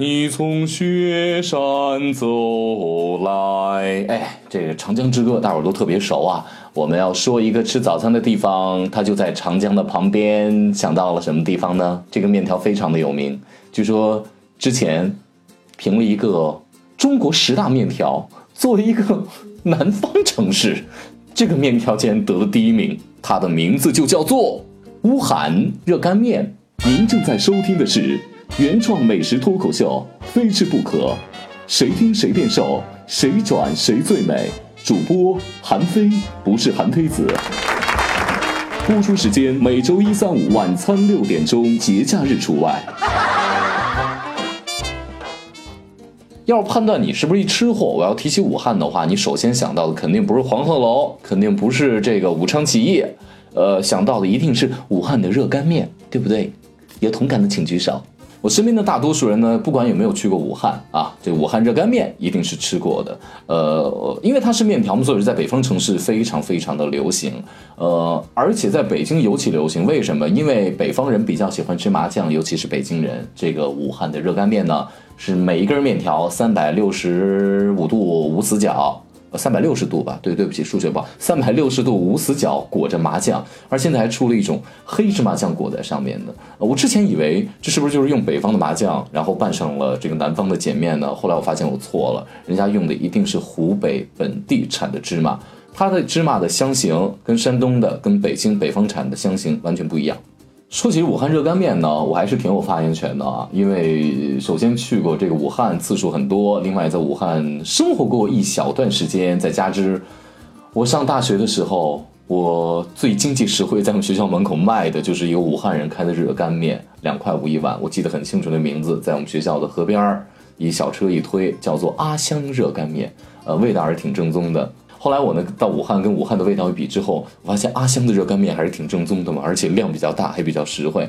你从雪山走来。哎，这个《长江之歌》大伙儿都特别熟啊。我们要说一个吃早餐的地方，它就在长江的旁边。想到了什么地方呢？这个面条非常的有名，据说之前评了一个中国十大面条，作为一个南方城市，这个面条竟然得了第一名。它的名字就叫做乌罕热干面。您正在收听的是原创美食脱口秀《非吃不可》，谁听谁变瘦，谁转谁最美。主播韩非不是韩非子。播出时间每周一、三、五晚餐六点钟，节假日除外。要判断你是不是一吃货，我要提起武汉的话，你首先想到的肯定不是黄鹤楼，肯定不是这个武昌起义，呃，想到的一定是武汉的热干面，对不对？有同感的请举手。我身边的大多数人呢，不管有没有去过武汉啊，这武汉热干面一定是吃过的。呃，因为它是面条嘛，所以在北方城市非常非常的流行。呃，而且在北京尤其流行。为什么？因为北方人比较喜欢吃麻酱，尤其是北京人。这个武汉的热干面呢，是每一根面条三百六十五度无死角。三百六十度吧，对，对不起，数学不好。三百六十度无死角裹着麻酱，而现在还出了一种黑芝麻酱裹在上面的。我之前以为这是不是就是用北方的麻酱，然后拌上了这个南方的碱面呢？后来我发现我错了，人家用的一定是湖北本地产的芝麻，它的芝麻的香型跟山东的、跟北京北方产的香型完全不一样。说起武汉热干面呢，我还是挺有发言权的啊，因为首先去过这个武汉次数很多，另外在武汉生活过一小段时间，再加之我上大学的时候，我最经济实惠，在我们学校门口卖的就是一个武汉人开的热干面，两块五一碗，我记得很清楚的名字，在我们学校的河边儿，一小车一推，叫做阿香热干面，呃，味道还是挺正宗的。后来我呢到武汉跟武汉的味道一比之后，我发现阿香的热干面还是挺正宗的嘛，而且量比较大，还比较实惠。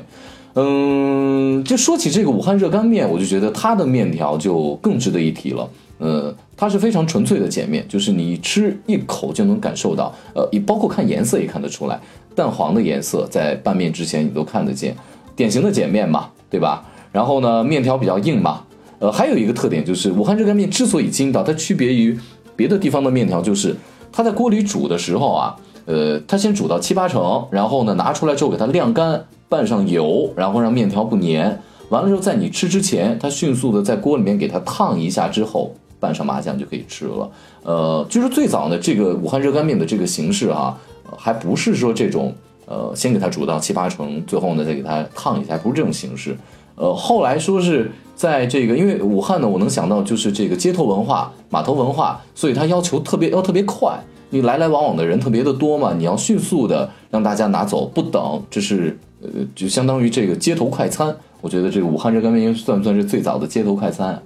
嗯，就说起这个武汉热干面，我就觉得它的面条就更值得一提了。呃，它是非常纯粹的碱面，就是你吃一口就能感受到，呃，你包括看颜色也看得出来，淡黄的颜色在拌面之前你都看得见，典型的碱面嘛，对吧？然后呢，面条比较硬嘛，呃，还有一个特点就是武汉热干面之所以筋道，它区别于。别的地方的面条就是，它在锅里煮的时候啊，呃，它先煮到七八成，然后呢拿出来之后给它晾干，拌上油，然后让面条不粘。完了之后，在你吃之前，它迅速的在锅里面给它烫一下之后，拌上麻酱就可以吃了。呃，就是最早的这个武汉热干面的这个形式啊，还不是说这种，呃，先给它煮到七八成，最后呢再给它烫一下，不是这种形式。呃，后来说是在这个，因为武汉呢，我能想到就是这个街头文化、码头文化，所以它要求特别要特别快，你来来往往的人特别的多嘛，你要迅速的让大家拿走，不等，这是呃，就相当于这个街头快餐。我觉得这个武汉热干面应该算不算是最早的街头快餐？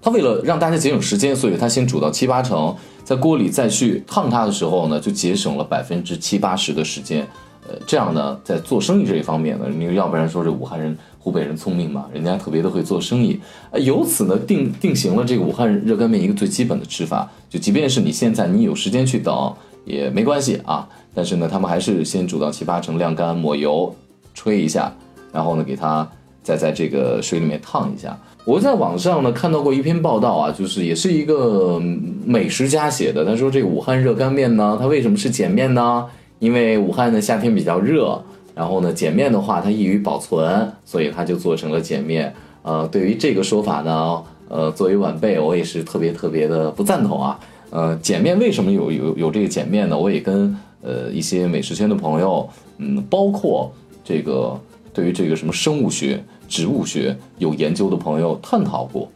它为了让大家节省时间，所以它先煮到七八成，在锅里再去烫它的时候呢，就节省了百分之七八十的时间。呃，这样呢，在做生意这一方面呢，你要不然说这武汉人。湖北人聪明嘛，人家特别的会做生意，呃，由此呢定定型了这个武汉热干面一个最基本的吃法，就即便是你现在你有时间去等也没关系啊，但是呢，他们还是先煮到七八成，晾干，抹油，吹一下，然后呢，给它再在这个水里面烫一下。我在网上呢看到过一篇报道啊，就是也是一个美食家写的，他说这个武汉热干面呢，它为什么是碱面呢？因为武汉的夏天比较热。然后呢，碱面的话它易于保存，所以它就做成了碱面。呃，对于这个说法呢，呃，作为晚辈，我也是特别特别的不赞同啊。呃，碱面为什么有有有这个碱面呢？我也跟呃一些美食圈的朋友，嗯，包括这个对于这个什么生物学、植物学有研究的朋友探讨过。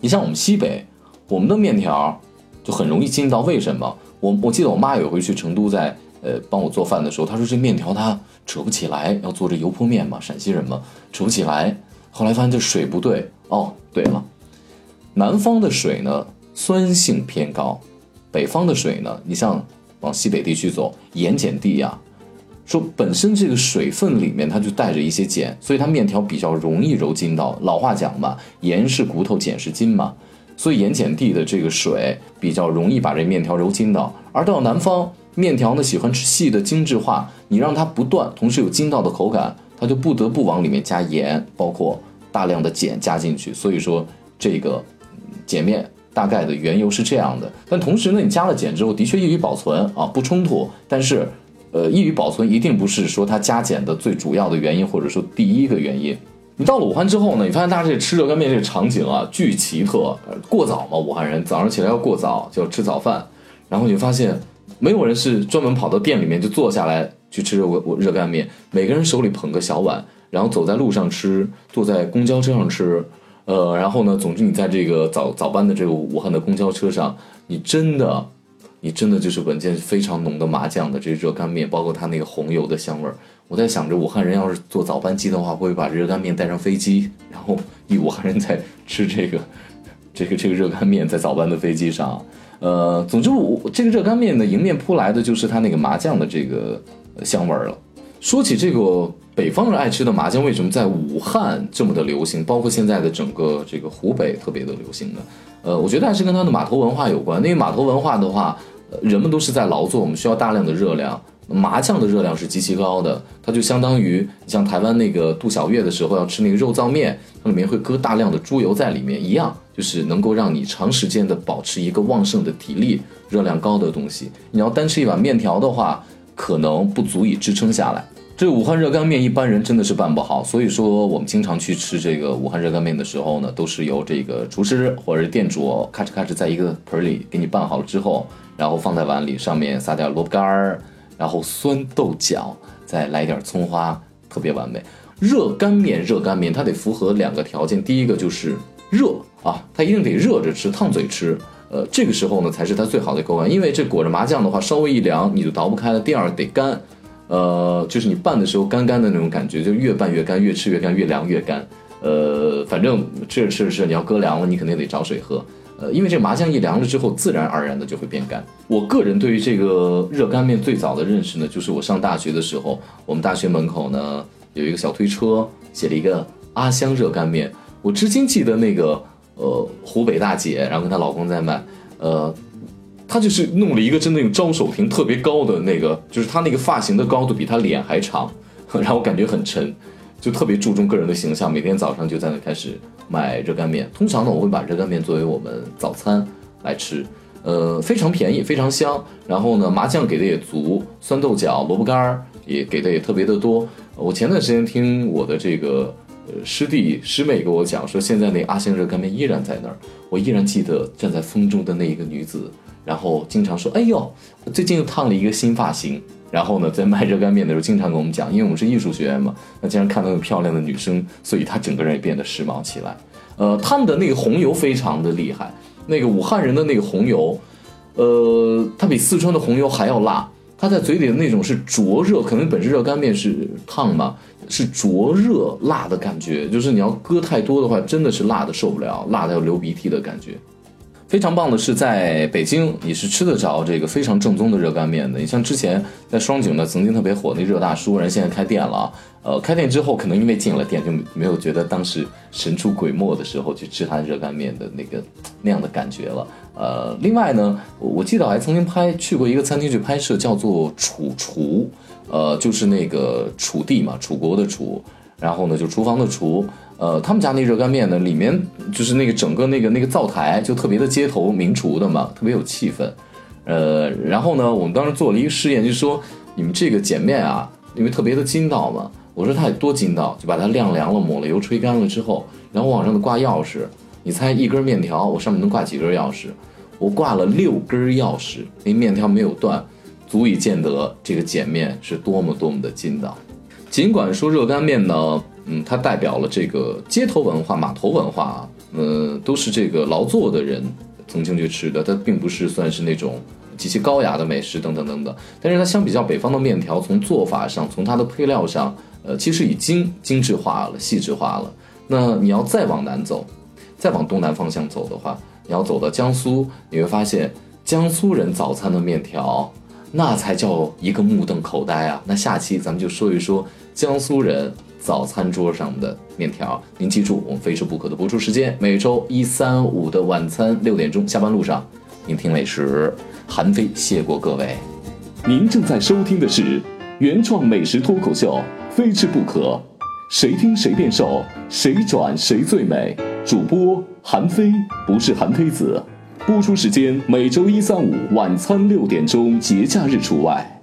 你像我们西北，我们的面条就很容易筋道，为什么？我我记得我妈有回去成都在。呃，帮我做饭的时候，她说这面条它扯不起来，要做这油泼面嘛，陕西人嘛，扯不起来。后来发现这水不对哦，对了，南方的水呢酸性偏高，北方的水呢，你像往西北地区走，盐碱地呀，说本身这个水分里面它就带着一些碱，所以它面条比较容易揉筋道。老话讲嘛，盐是骨头，碱是筋嘛，所以盐碱地的这个水比较容易把这面条揉筋道。而到南方。面条呢喜欢吃细的精致化，你让它不断，同时有筋道的口感，它就不得不往里面加盐，包括大。量的碱加进去，所以说这个碱面大概的缘由是这样的。但同时呢，你加了碱之后，的确易于保存啊，不冲突。但是，呃，易于保存一定不是说它加碱的最主要的原因，或者说第一个原因。你到了武汉之后呢，你发现大家这吃热干面这个场景啊，巨奇特。过早嘛，武汉人早上起来要过早，就要吃早饭，然后你就发现没有人是专门跑到店里面就坐下来去吃热热干面，每个人手里捧个小碗，然后走在路上吃，坐在公交车上吃，呃，然后呢，总之你在这个早早班的这个武汉的公交车上，你真的，你真的就是闻见非常浓的麻酱的这热干面，包括它那个红油的香味儿。我在想着，武汉人要是坐早班机的话，会不会把热干面带上飞机，然后一武汉人在吃这个，这个这个热干面在早班的飞机上。呃，总之我这个热干面呢，迎面扑来的就是它那个麻酱的这个香味儿了。说起这个北方人爱吃的麻酱，为什么在武汉这么的流行，包括现在的整个这个湖北特别的流行呢？呃，我觉得还是跟它的码头文化有关。因为码头文化的话，人们都是在劳作，我们需要大量的热量。麻酱的热量是极其高的，它就相当于像台湾那个杜小月的时候要吃那个肉燥面，它里面会搁大量的猪油在里面一样，就是能够让你长时间的保持一个旺盛的体力，热量高的东西。你要单吃一碗面条的话，可能不足以支撑下来。这武汉热干面一般人真的是办不好，所以说我们经常去吃这个武汉热干面的时候呢，都是由这个厨师或者店主咔哧咔哧在一个盆里给你拌好了之后，然后放在碗里，上面撒点萝卜干儿。然后酸豆角，再来点葱花，特别完美。热干面，热干面它得符合两个条件，第一个就是热啊，它一定得热着吃，烫嘴吃。呃，这个时候呢才是它最好的口感，因为这裹着麻酱的话，稍微一凉你就倒不开了。第二得干，呃，就是你拌的时候干干的那种感觉，就越拌越干，越吃越干，越凉越干。呃，反正吃着吃着吃，你要搁凉了，你肯定得找水喝。呃，因为这个麻酱一凉了之后，自然而然的就会变干。我个人对于这个热干面最早的认识呢，就是我上大学的时候，我们大学门口呢有一个小推车，写了一个阿香热干面。我至今记得那个呃湖北大姐，然后跟她老公在卖，呃，她就是弄了一个真的那种招手亭特别高的那个，就是她那个发型的高度比她脸还长，然后感觉很沉。就特别注重个人的形象，每天早上就在那开始卖热干面。通常呢，我会把热干面作为我们早餐来吃，呃，非常便宜，非常香。然后呢，麻酱给的也足，酸豆角、萝卜干儿也给的也特别的多。我前段时间听我的这个呃师弟师妹跟我讲说，现在那阿香热干面依然在那儿，我依然记得站在风中的那一个女子，然后经常说：“哎呦，最近又烫了一个新发型。”然后呢，在卖热干面的时候，经常跟我们讲，因为我们是艺术学院嘛，那经常看到有漂亮的女生，所以她整个人也变得时髦起来。呃，他们的那个红油非常的厉害，那个武汉人的那个红油，呃，它比四川的红油还要辣，它在嘴里的那种是灼热，可能本身热干面是烫嘛，是灼热辣的感觉，就是你要搁太多的话，真的是辣的受不了，辣的要流鼻涕的感觉。非常棒的是，在北京你是吃得着这个非常正宗的热干面的。你像之前在双井呢，曾经特别火那热大叔，人现在开店了。呃，开店之后可能因为进了店，就没有觉得当时神出鬼没的时候去吃他热干面的那个那样的感觉了。呃，另外呢，我记得还曾经拍去过一个餐厅去拍摄，叫做楚厨，呃，就是那个楚地嘛，楚国的楚，然后呢就厨房的厨。呃，他们家那热干面呢，里面就是那个整个那个那个灶台就特别的街头名厨的嘛，特别有气氛。呃，然后呢，我们当时做了一个试验，就是说你们这个碱面啊，因为特别的筋道嘛，我说它得多筋道，就把它晾凉了，抹了油，吹干了之后，然后往上头挂钥匙。你猜一根面条，我上面能挂几根钥匙？我挂了六根钥匙，那面条没有断，足以见得这个碱面是多么多么的筋道。尽管说热干面呢。嗯，它代表了这个街头文化、码头文化啊，呃，都是这个劳作的人曾经去吃的，它并不是算是那种极其高雅的美食等等等等。但是它相比较北方的面条，从做法上，从它的配料上，呃，其实已经精致化了、细致化了。那你要再往南走，再往东南方向走的话，你要走到江苏，你会发现江苏人早餐的面条，那才叫一个目瞪口呆啊！那下期咱们就说一说江苏人。早餐桌上的面条，您记住我们非吃不可的播出时间，每周一、三、五的晚餐六点钟，下班路上，您听美食，韩非谢过各位。您正在收听的是原创美食脱口秀《非吃不可》，谁听谁变瘦，谁转谁最美。主播韩非不是韩非子，播出时间每周一、三、五晚餐六点钟，节假日除外。